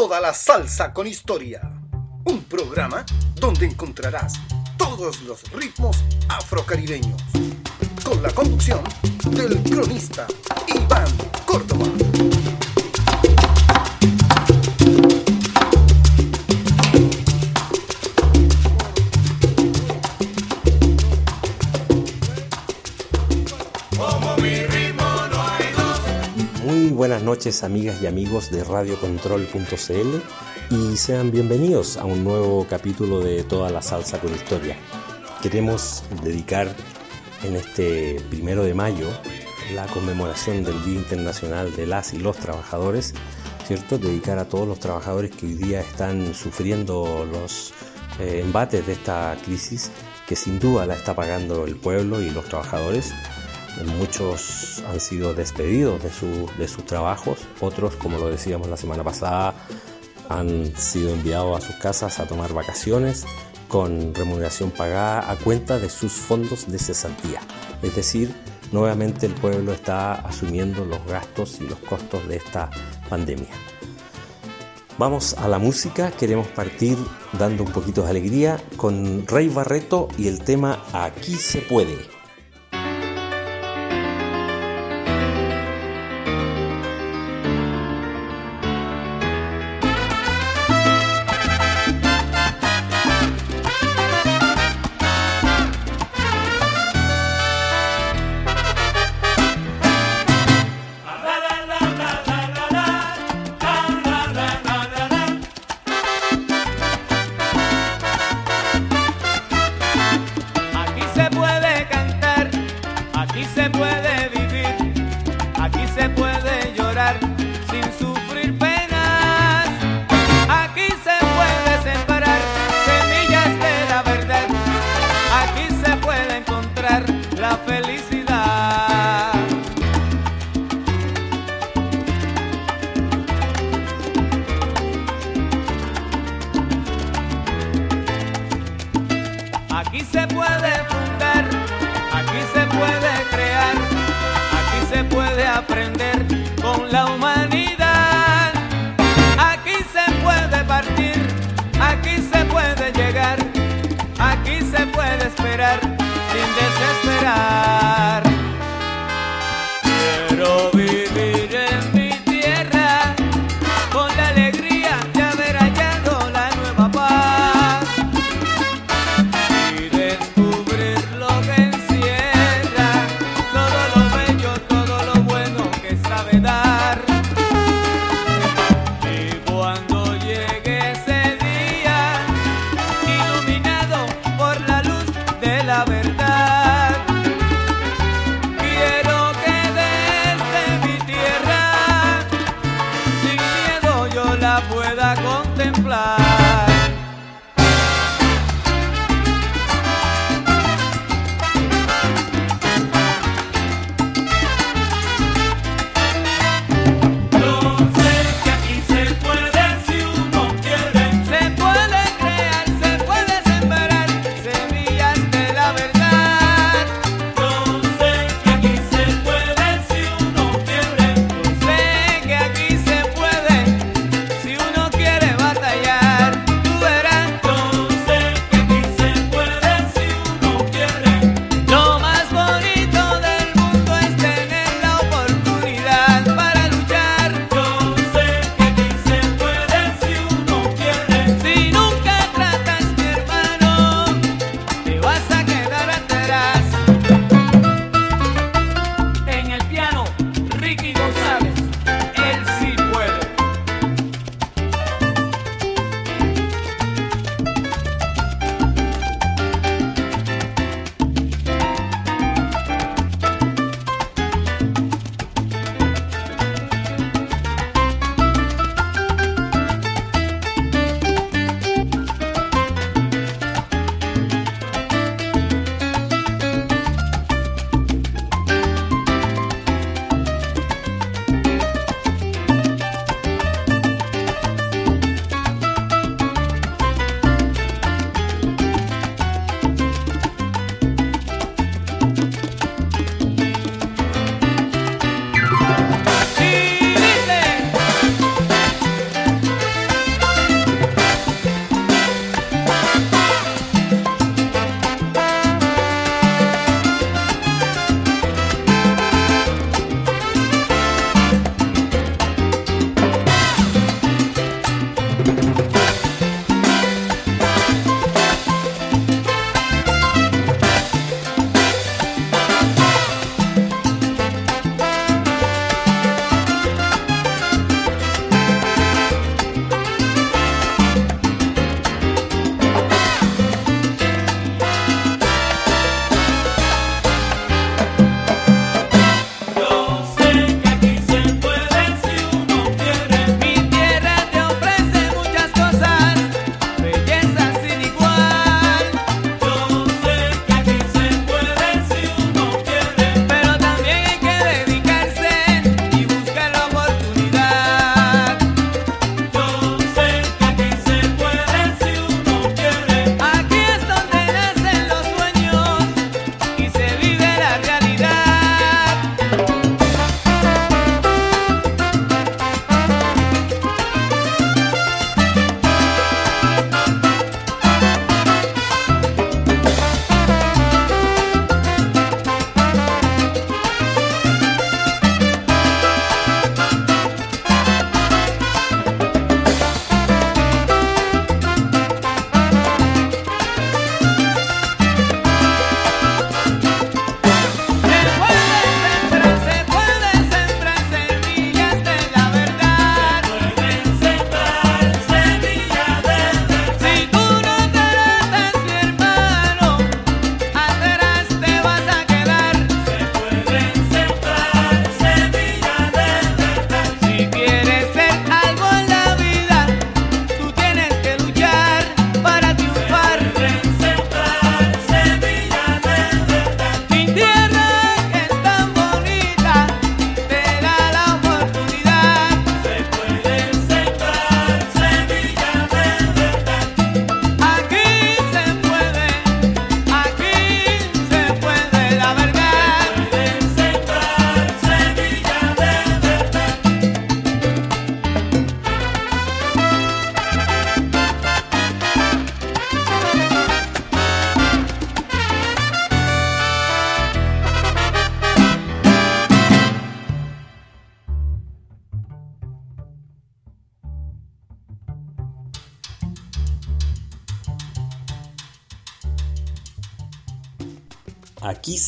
Toda la salsa con historia. Un programa donde encontrarás todos los ritmos afrocaribeños. Con la conducción del cronista Iván Córdoba. Buenas noches amigas y amigos de radiocontrol.cl y sean bienvenidos a un nuevo capítulo de Toda la Salsa con Historia. Queremos dedicar en este primero de mayo la conmemoración del Día Internacional de las y los Trabajadores, ¿cierto? Dedicar a todos los trabajadores que hoy día están sufriendo los eh, embates de esta crisis que sin duda la está pagando el pueblo y los trabajadores. Muchos han sido despedidos de, su, de sus trabajos, otros, como lo decíamos la semana pasada, han sido enviados a sus casas a tomar vacaciones con remuneración pagada a cuenta de sus fondos de cesantía. Es decir, nuevamente el pueblo está asumiendo los gastos y los costos de esta pandemia. Vamos a la música, queremos partir dando un poquito de alegría con Rey Barreto y el tema Aquí se puede.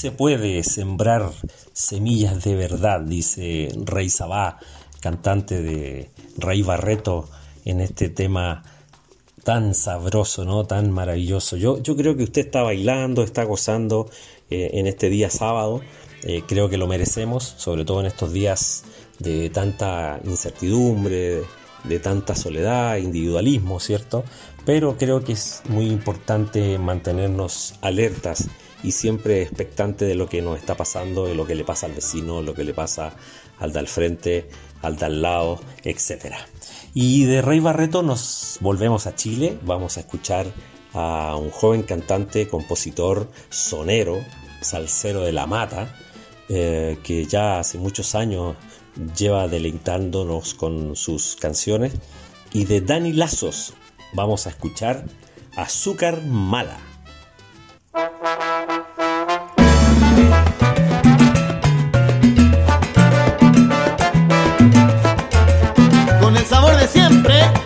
se puede sembrar semillas de verdad, dice Rey Sabá, cantante de Rey Barreto, en este tema tan sabroso, ¿no? Tan maravilloso. Yo, yo creo que usted está bailando, está gozando eh, en este día sábado. Eh, creo que lo merecemos, sobre todo en estos días de tanta incertidumbre, de, de tanta soledad, individualismo, ¿cierto? Pero creo que es muy importante mantenernos alertas y siempre expectante de lo que nos está pasando, de lo que le pasa al vecino, lo que le pasa al de al frente, al de al lado, etc. Y de Rey Barreto nos volvemos a Chile, vamos a escuchar a un joven cantante, compositor, sonero, salsero de la mata, eh, que ya hace muchos años lleva deleitándonos con sus canciones. Y de Dani Lazos vamos a escuchar Azúcar Mala. Con el sabor de siempre.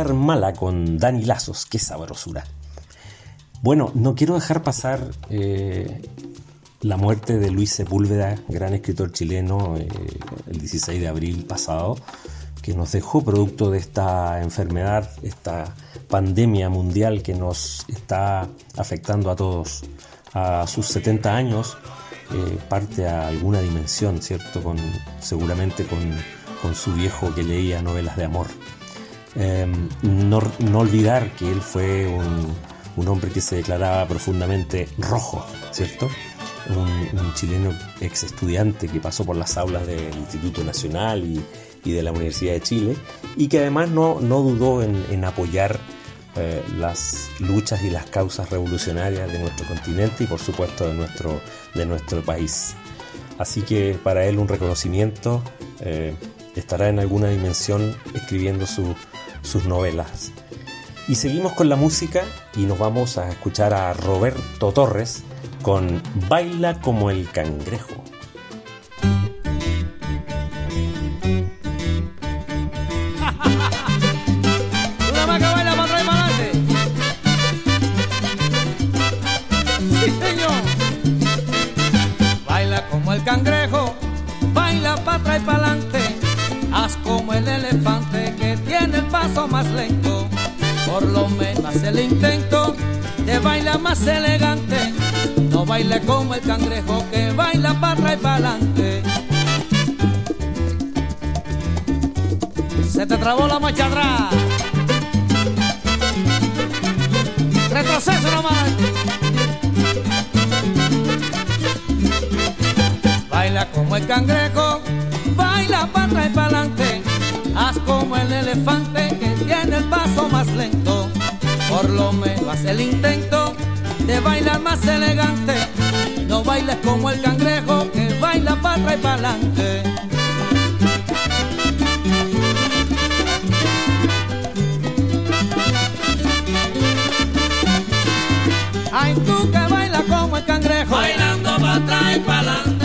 Carmala con Dani Lazos, qué sabrosura. Bueno, no quiero dejar pasar eh, la muerte de Luis Sepúlveda, gran escritor chileno, eh, el 16 de abril pasado, que nos dejó producto de esta enfermedad, esta pandemia mundial que nos está afectando a todos. A sus 70 años eh, parte a alguna dimensión, ¿cierto? Con, seguramente con, con su viejo que leía novelas de amor. Em, no, no, olvidar que él fue un, hombre que se declaraba profundamente rojo, ¿cierto? Un, un, chileno ex estudiante que pasó por las aulas del Instituto Nacional y, de la Universidad de Chile y que además no, no dudó en, en apoyar eh, las luchas y las causas revolucionarias de nuestro continente y por supuesto de nuestro, de nuestro país. Así que para él un reconocimiento eh, estará en alguna dimensión escribiendo su, sus novelas. Y seguimos con la música y nos vamos a escuchar a Roberto Torres con Baila como el cangrejo. Más lento, por lo menos el intento de baila más elegante, no baile como el cangrejo que baila para y para adelante. Se te trabó la marcha atrás. Retroceso nomás. Baila como el cangrejo, baila para y para adelante. Haz como el elefante el paso más lento. Por lo menos haz el intento de bailar más elegante. No bailes como el cangrejo que baila para atrás y para adelante. Ay, tú que bailas como el cangrejo. Bailando para atrás y para adelante.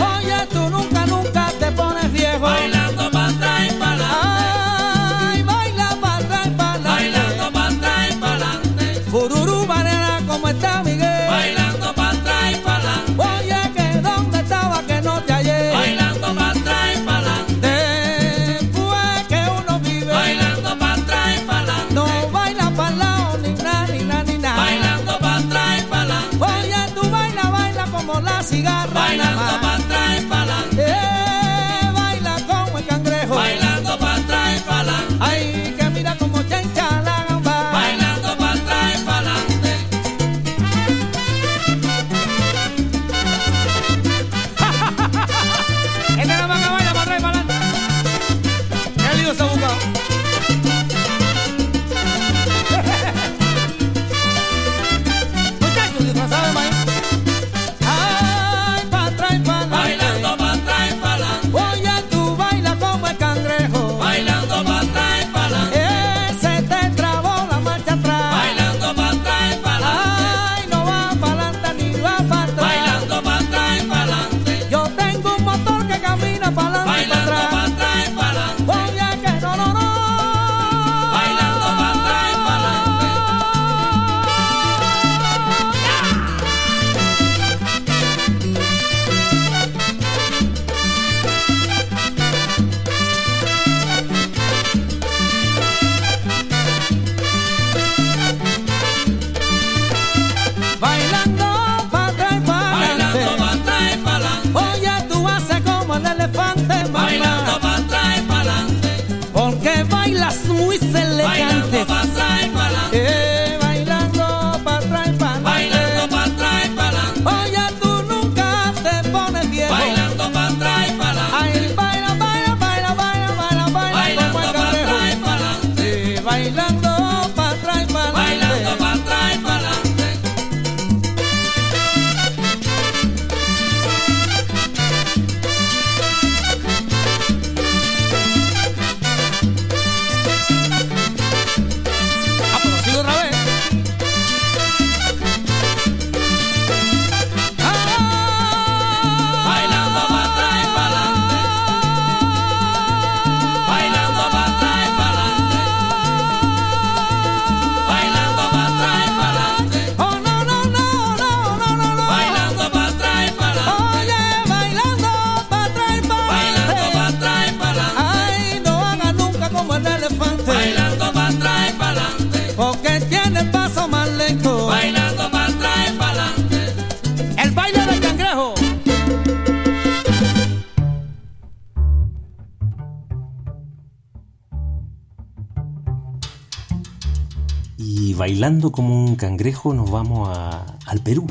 Y bailando como un cangrejo nos vamos a- al Perú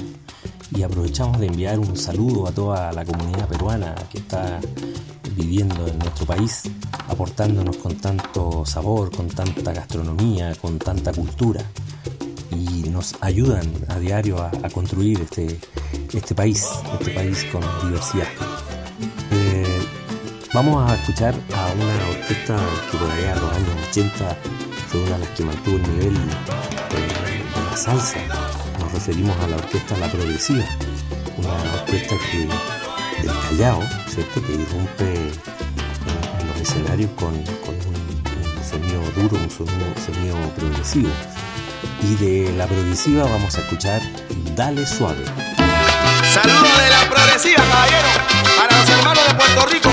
y aprovechamos de enviar un saludo a toda la comunidad peruana que está viviendo en nuestro país, aportándonos con tanto sabor, con tanta gastronomía, con tanta cultura y nos ayudan a diario a, a construir este, este país, este país con diversidad. Eh, vamos a escuchar a una orquesta que por allá en los años 80 fue una de las que mantuvo el nivel salsa. Nos referimos a la orquesta La Progresiva, una orquesta que del Callao, ¿cierto? que irrumpe los escenarios con, un, un sonido duro, un sonido, sonido progresivo. Y de la progresiva vamos a escuchar Dale Suave. Saludos de la progresiva, caballero, para los hermanos de Puerto Rico,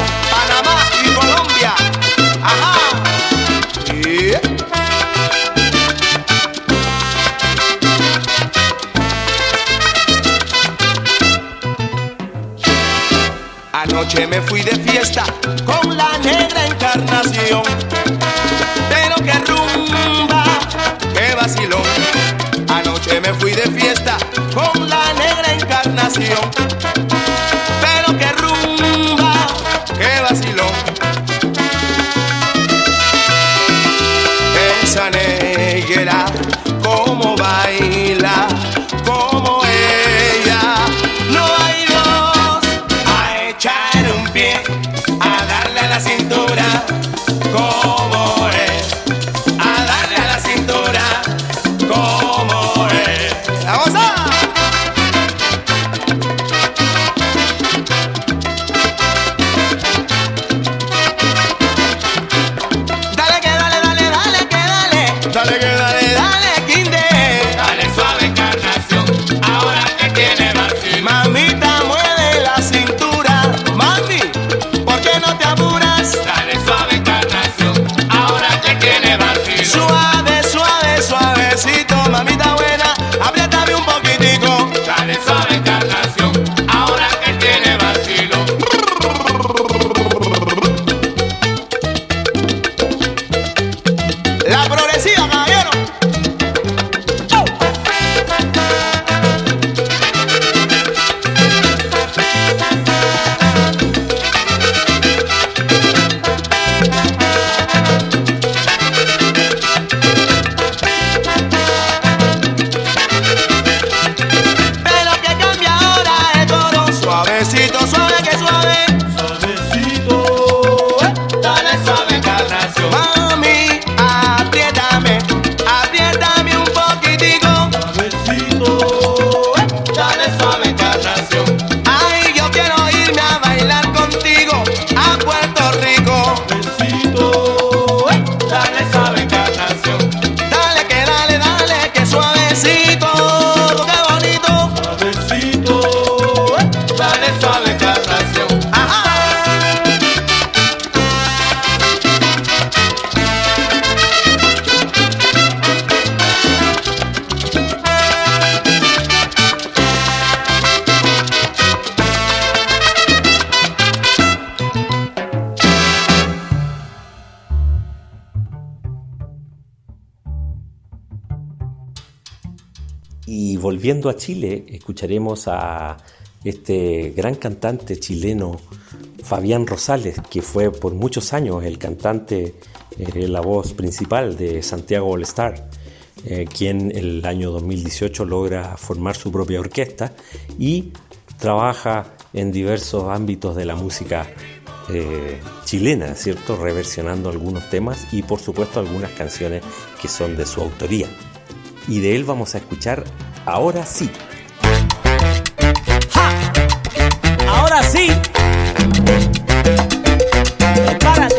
Anoche me fui de fiesta con la negra encarnación. Pero que rumba, que vacilón. Anoche me fui de fiesta con la negra encarnación. Volviendo a Chile, escucharemos a este gran cantante chileno Fabián Rosales, que fue por muchos años el cantante, eh, la voz principal de Santiago All Star, eh, quien el año 2018 logra formar su propia orquesta y trabaja en diversos ámbitos de la música eh, chilena, ¿cierto? Reversionando algunos temas y por supuesto algunas canciones que son de su autoría y de él vamos a escuchar Ahora sí. Ahora sí. Prepárate,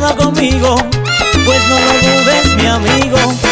conmigo, pues no lo dudes, mi amigo.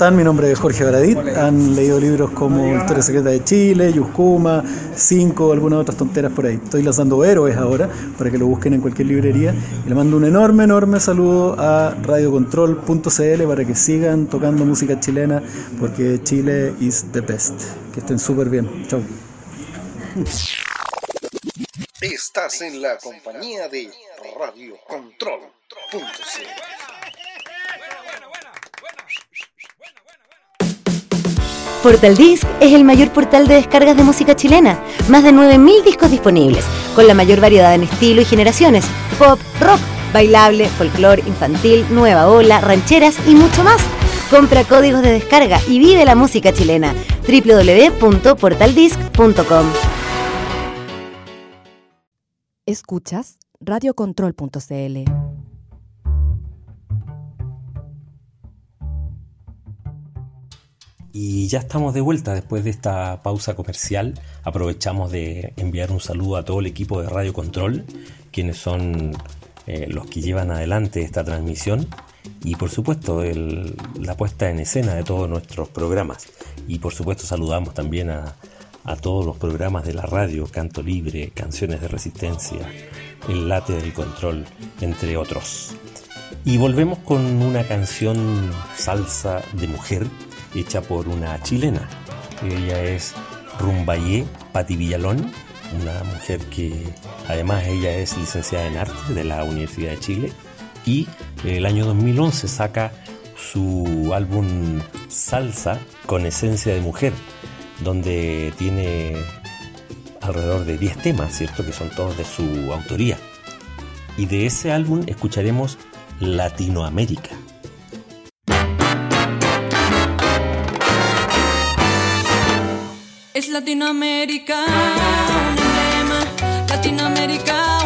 Están? Mi nombre es Jorge Baradit. Han leído libros como Historia Secreta de Chile, Yuscuma, Cinco, algunas otras tonteras por ahí. Estoy lanzando Héroes ahora para que lo busquen en cualquier librería. Y le mando un enorme, enorme saludo a radiocontrol.cl para que sigan tocando música chilena porque Chile is the best. Que estén súper bien. Chau. Estás en la compañía de Radio Control.cl. Portal Disc es el mayor portal de descargas de música chilena. Más de 9.000 discos disponibles, con la mayor variedad en estilo y generaciones. Pop, rock, bailable, folclore, infantil, nueva ola, rancheras y mucho más. Compra códigos de descarga y vive la música chilena. www.portaldisc.com Escuchas radiocontrol.cl. Y ya estamos de vuelta después de esta pausa comercial. Aprovechamos de enviar un saludo a todo el equipo de Radio Control, quienes son eh, los que llevan adelante esta transmisión. Y por supuesto la puesta en escena de todos nuestros programas. Y por supuesto saludamos también a, a todos los programas de la radio, Canto Libre, Canciones de Resistencia, El Late del Control, entre otros. Y volvemos con una canción salsa de mujer hecha por una chilena. Ella es Rumbayé Pati Villalón, una mujer que además ella es licenciada en arte de la Universidad de Chile y el año 2011 saca su álbum Salsa con esencia de mujer, donde tiene alrededor de 10 temas, ¿cierto? Que son todos de su autoría. Y de ese álbum escucharemos Latinoamérica. Es Latinoamérica un emblema, Latinoamérica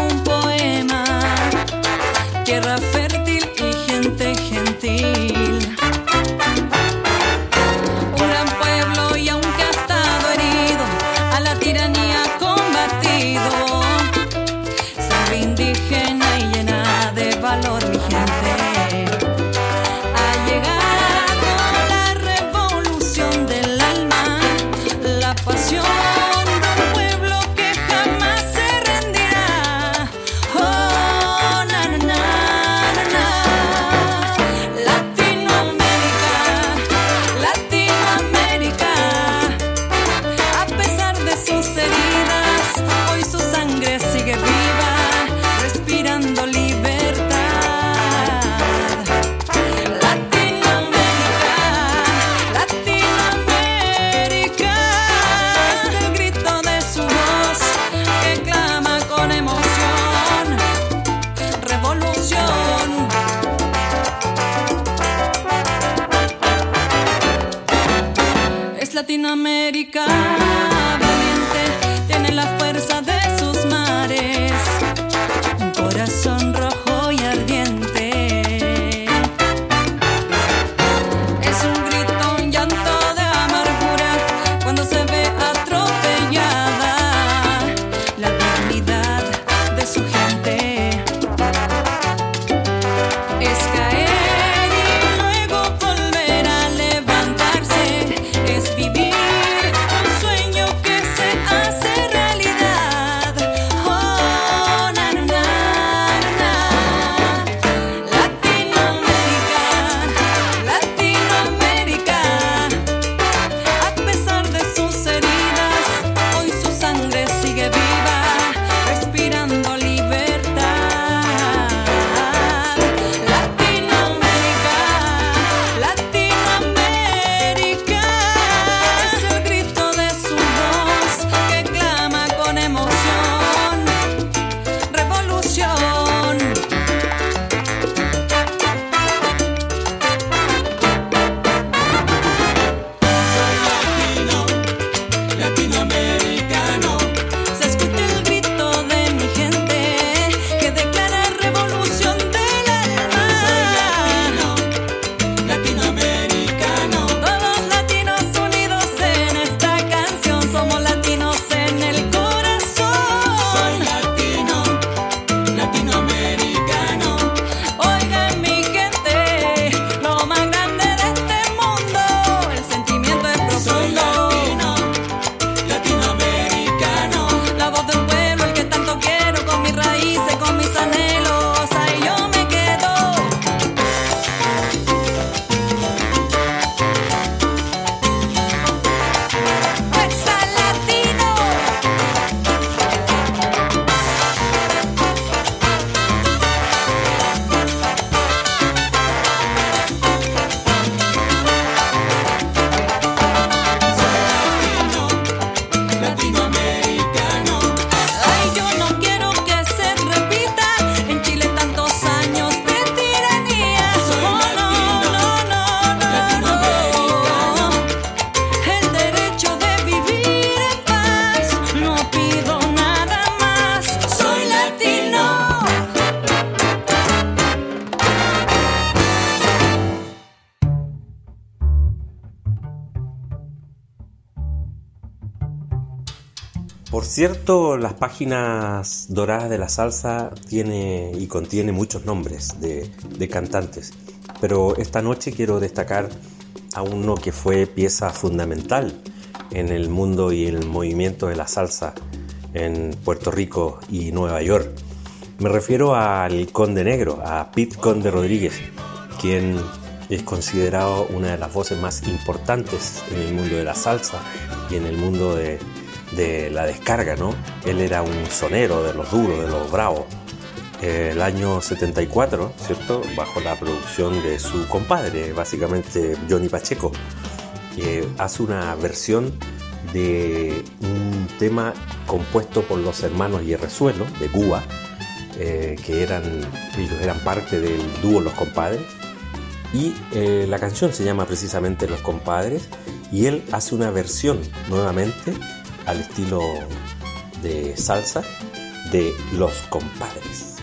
cierto, las páginas doradas de la salsa tiene y contiene muchos nombres de, cantantes, pero esta noche quiero destacar a uno que fue pieza fundamental en el mundo y el movimiento de la salsa en Puerto Rico y Nueva York. Me refiero al Conde Negro, a Pete Conde Rodríguez, quien es considerado una de las voces más importantes en el mundo de la salsa y en el mundo de, de la descarga, ¿no? Él era un sonero de los duros, de los bravos. El año 74, ¿cierto? Bajo la producción de su compadre, básicamente Johnny Pacheco, que hace una versión de un tema compuesto por los hermanos Hierrezuelo de Cuba, eh, que eran, ellos eran parte del dúo Los Compadres. Y eh, la canción se llama precisamente Los Compadres y él hace una versión nuevamente al estilo de salsa de los compadres.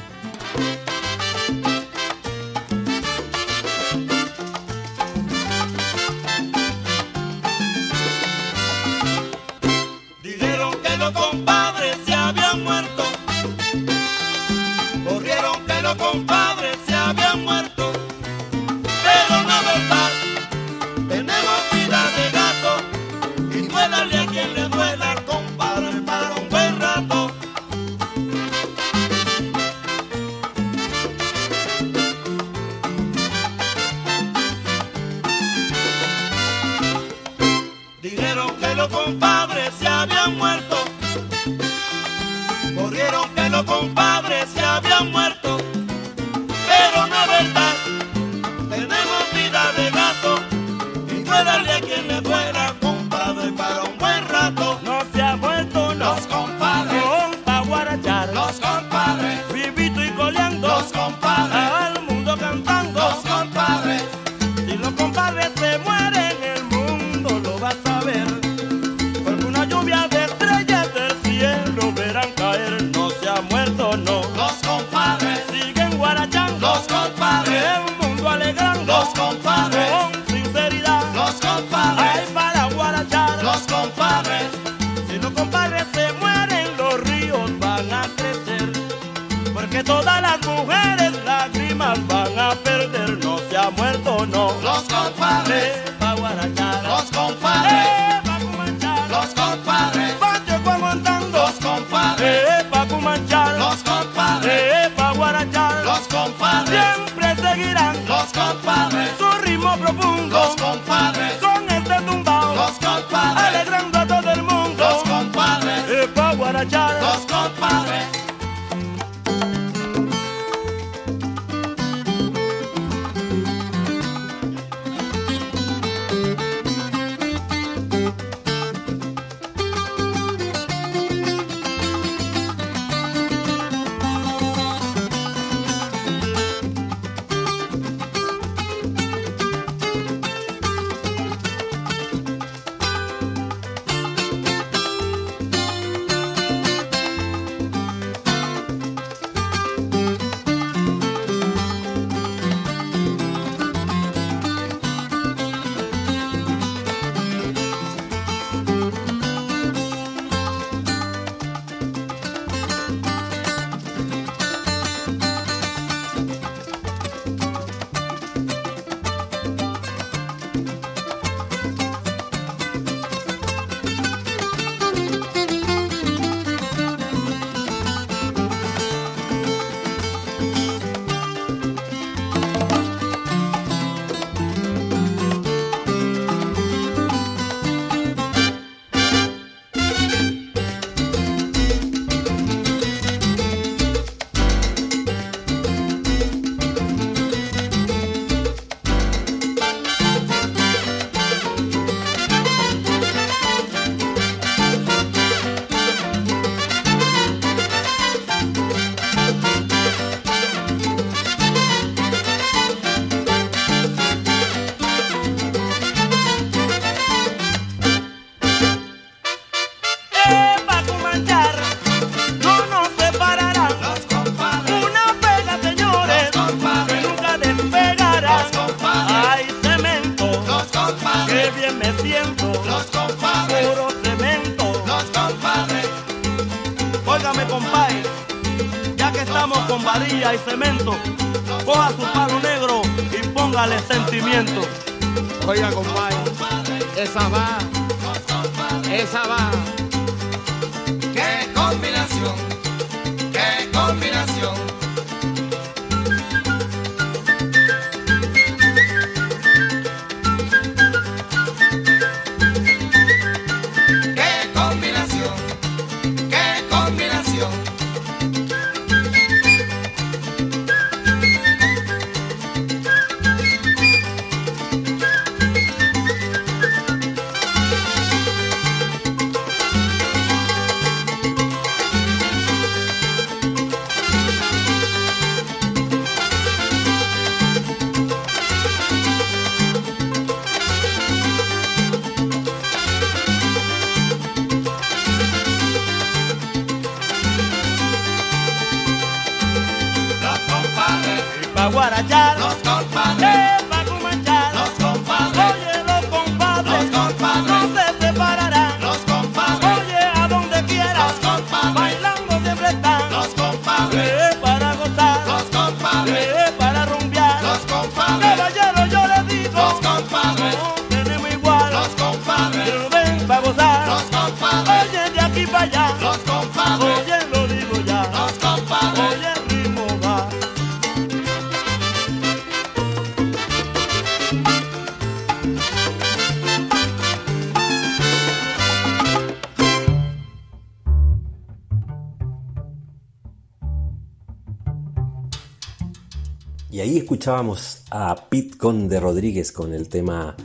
Escuchábamos a Pete Conde Rodríguez con el tema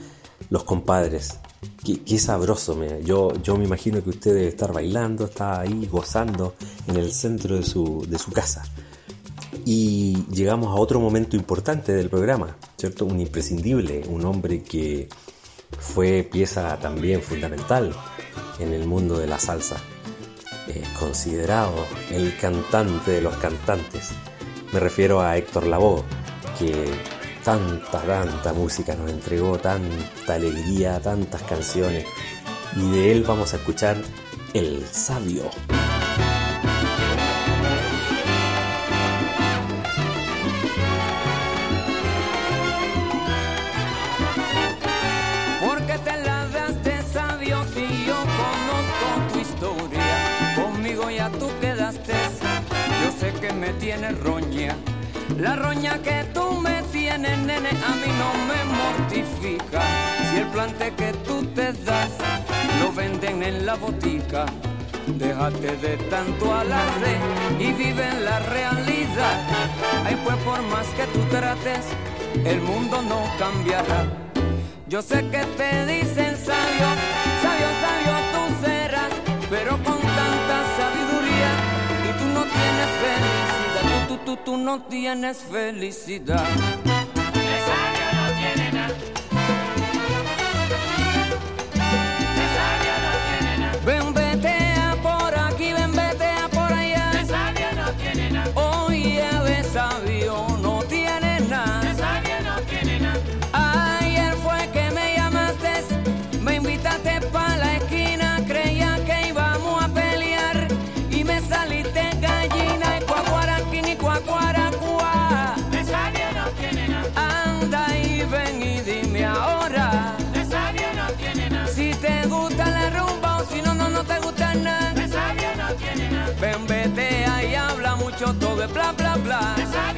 Los compadres. Qué, qué sabroso, me- yo, yo me imagino que usted debe estar bailando, está ahí gozando en el centro de su, de su casa. Y llegamos a otro momento importante del programa, ¿cierto? Un imprescindible, un hombre que fue pieza también fundamental en el mundo de la salsa. Considerado el cantante de los cantantes. Me refiero a Héctor Lavoe, que tanta, tanta música nos entregó, tanta alegría, tantas canciones. Y de él vamos a escuchar El Sabio. Porque te la das de sabio si yo conozco tu historia. Conmigo ya tú quedaste. Yo sé que me tienes roña. La roña que a mí no me mortifica. Si el plante que tú te das lo venden en la botica. Déjate de tanto alarde y vive en la realidad. Ay, pues por más que tú trates, el mundo no cambiará. Yo sé que te dicen sabio, sabio, sabio tú serás, pero con tanta sabiduría y tú no tienes felicidad, tú, tú, tú, tú no tienes felicidad. Es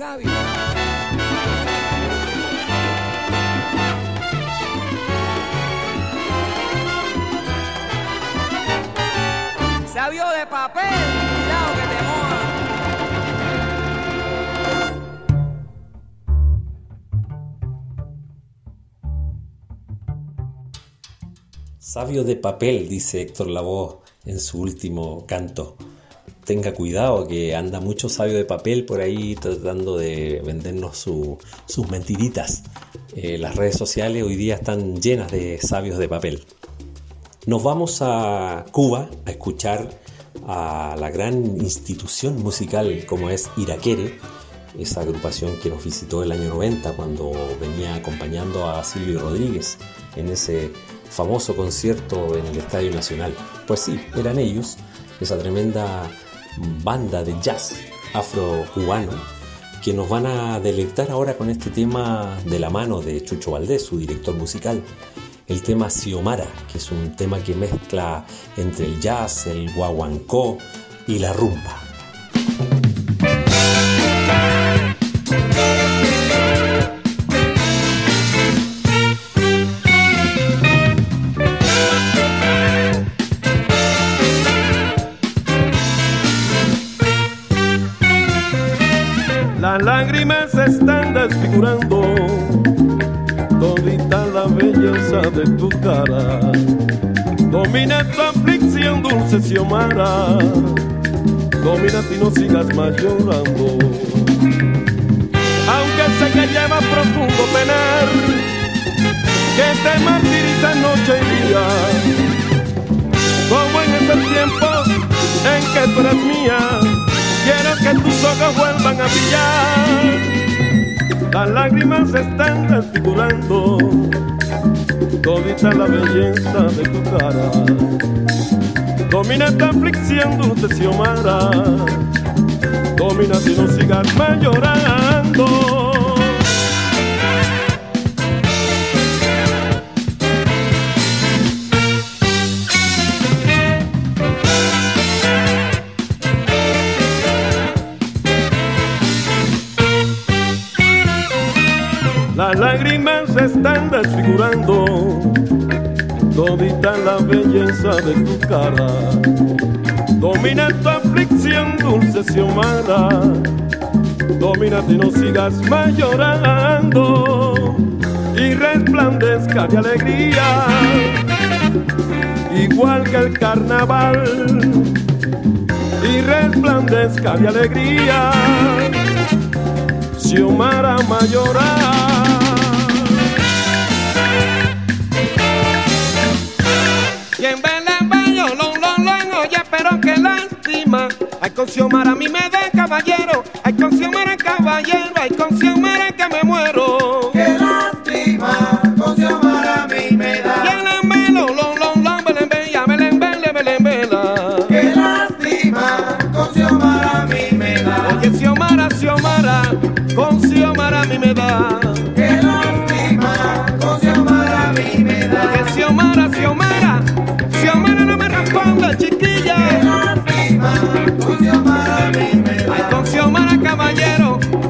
sabio. Sabio de papel, cuidado que te moja. Sabio de papel, dice Héctor Lavoe en su último canto. Tenga cuidado que anda mucho sabio de papel por ahí tratando de vendernos su- sus mentiritas. Eh, las redes sociales hoy día están llenas de sabios de papel. Nos vamos a Cuba a escuchar a la gran institución musical como es Iraquere, esa agrupación que nos visitó el año 90 cuando venía acompañando a Silvio Rodríguez en ese famoso concierto en el Estadio Nacional. Pues sí, eran ellos, esa tremenda banda de jazz afro-cubano que nos van a deleitar ahora con este tema de la mano de Chucho Valdés, su director musical. El tema Xiomara, que es un tema que mezcla entre el jazz, el guaguancó y la rumba. Dulce Xiomara. Domina y no sigas más llorando. Aunque sé que lleva profundo penar, que te martiriza noche y día. Como en ese tiempo en que tú eres mía, quiero que tus ojos vuelvan a brillar. Las lágrimas se están desfigurando todita la belleza de tu cara. Domina esta aflicción, dulce Xiomara. Domina si no sigas más llorando. Las lágrimas se están desfigurando todita la belleza de tu cara. Domina tu aflicción, dulce Xiomara. Domina y no sigas más llorando y resplandezca de alegría, igual que el carnaval. Y resplandezca de alegría, Xiomara Mayoral. Con Xiomara a mí me da caballero. Ay, con Xiomara caballero. Ay, con Xiomara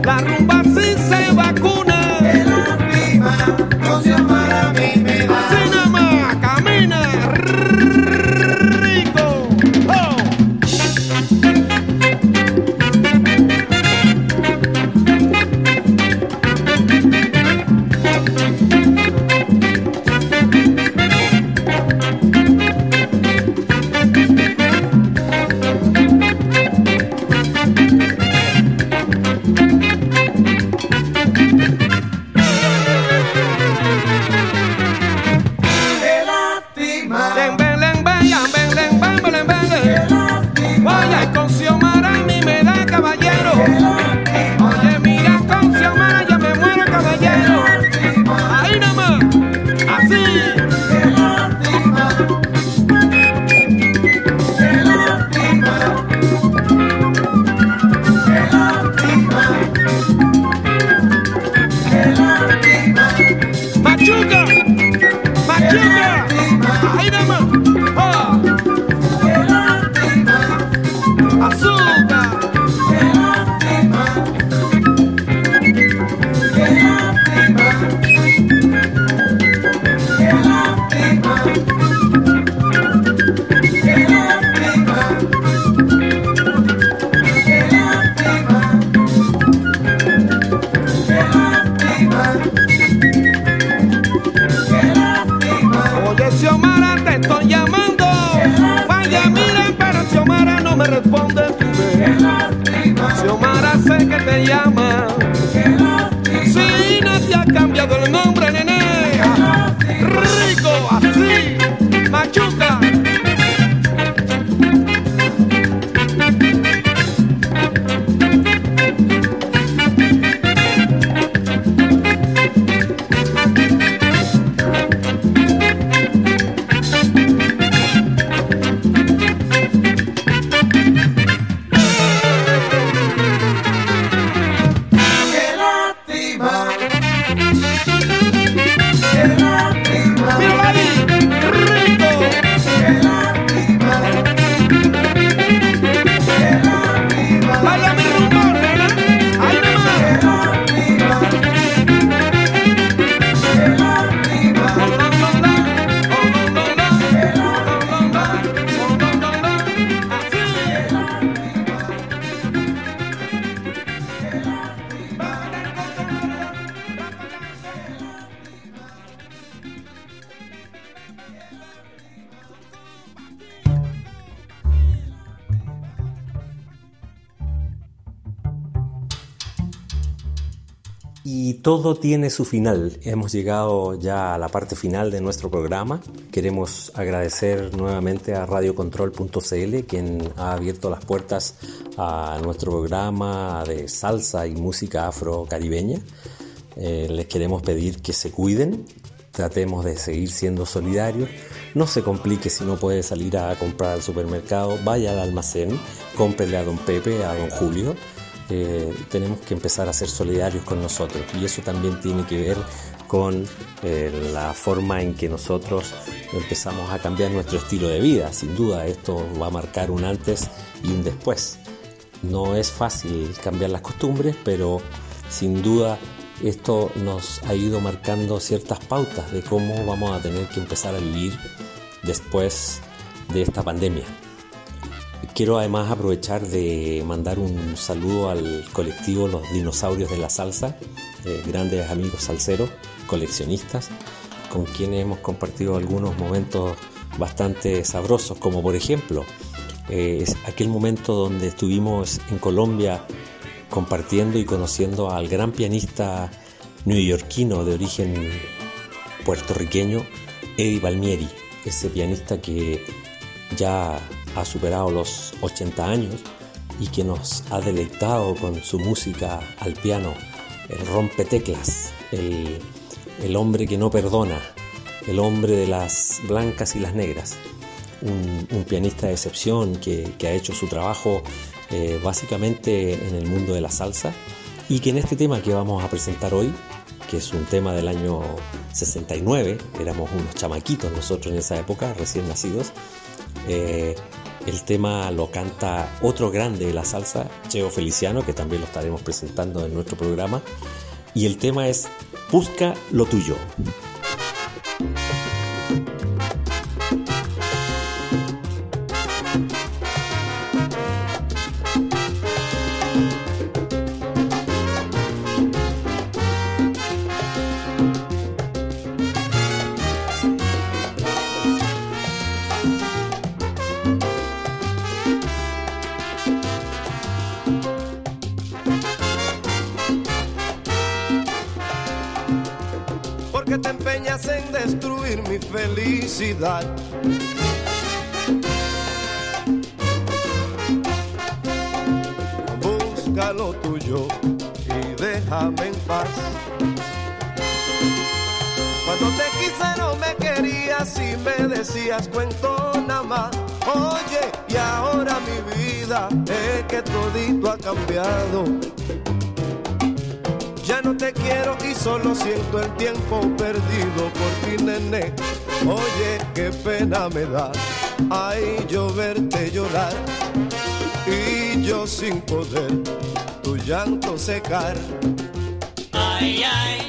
la rumba sí se vacuna. El arriba, no para mí. Todo tiene su final. Hemos llegado ya a la parte final de nuestro programa. Queremos agradecer nuevamente a radiocontrol.cl quien ha abierto las puertas a nuestro programa de salsa y música afro-caribeña. Eh, les queremos pedir que se cuiden, tratemos de seguir siendo solidarios. No se complique si no puede salir a comprar al supermercado, vaya al almacén, cómprele a don Pepe, a don Julio. Eh, tenemos que empezar a ser solidarios con nosotros y eso también tiene que ver con eh, la forma en que nosotros empezamos a cambiar nuestro estilo de vida. Sin duda esto va a marcar un antes y un después. No es fácil cambiar las costumbres, pero sin duda esto nos ha ido marcando ciertas pautas de cómo vamos a tener que empezar a vivir después de esta pandemia. Quiero además aprovechar de mandar un saludo al colectivo Los Dinosaurios de la Salsa, eh, grandes amigos salseros, coleccionistas, con quienes hemos compartido algunos momentos bastante sabrosos, como por ejemplo eh, aquel momento donde estuvimos en Colombia compartiendo y conociendo al gran pianista neoyorquino de origen puertorriqueño, Eddie Palmieri, ese pianista que ya ha superado los 80 años y que nos ha deleitado con su música al piano, el rompeteclas, el, el hombre que no perdona, el hombre de las blancas y las negras, un, un pianista de excepción que, que, ha hecho su trabajo eh, básicamente en el mundo de la salsa y que en este tema que vamos a presentar hoy, que es un tema del año 69, éramos unos chamaquitos nosotros en esa época, recién nacidos, eh, el tema lo canta otro grande de la salsa, Cheo Feliciano, que también lo estaremos presentando en nuestro programa. Y el tema es Busca lo tuyo. Ya no te quiero y solo siento el tiempo perdido por ti, nene. Oye, qué pena me da, ay, yo verte llorar y yo sin poder tu llanto secar. Ay, ay,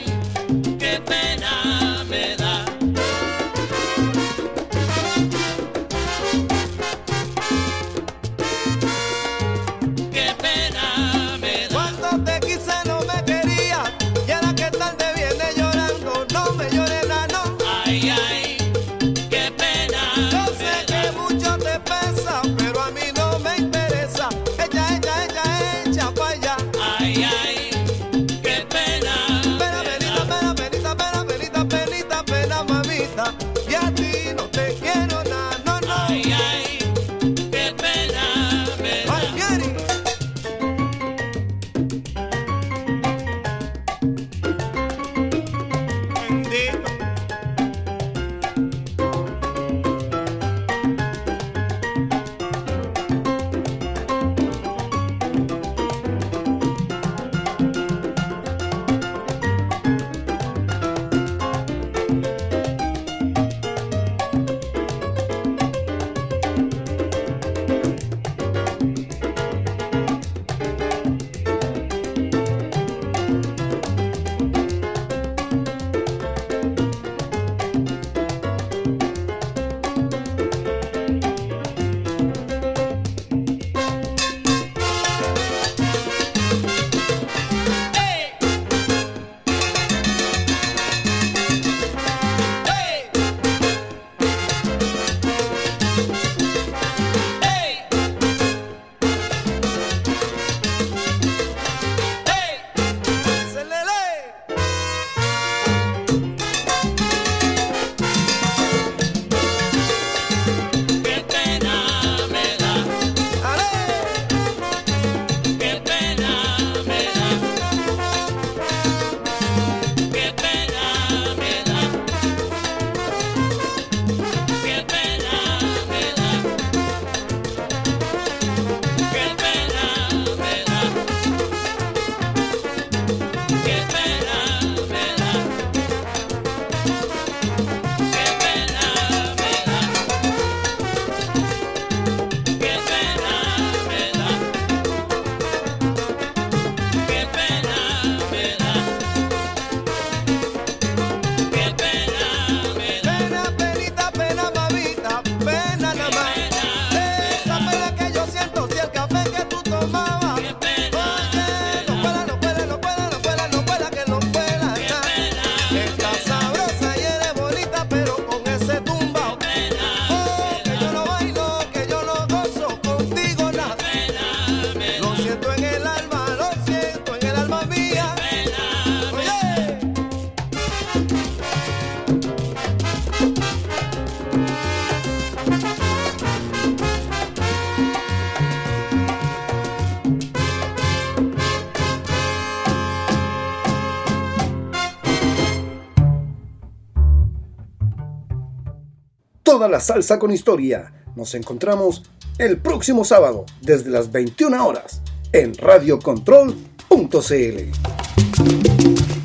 la salsa con historia. Nos encontramos el próximo sábado desde las 21 horas en radiocontrol.cl.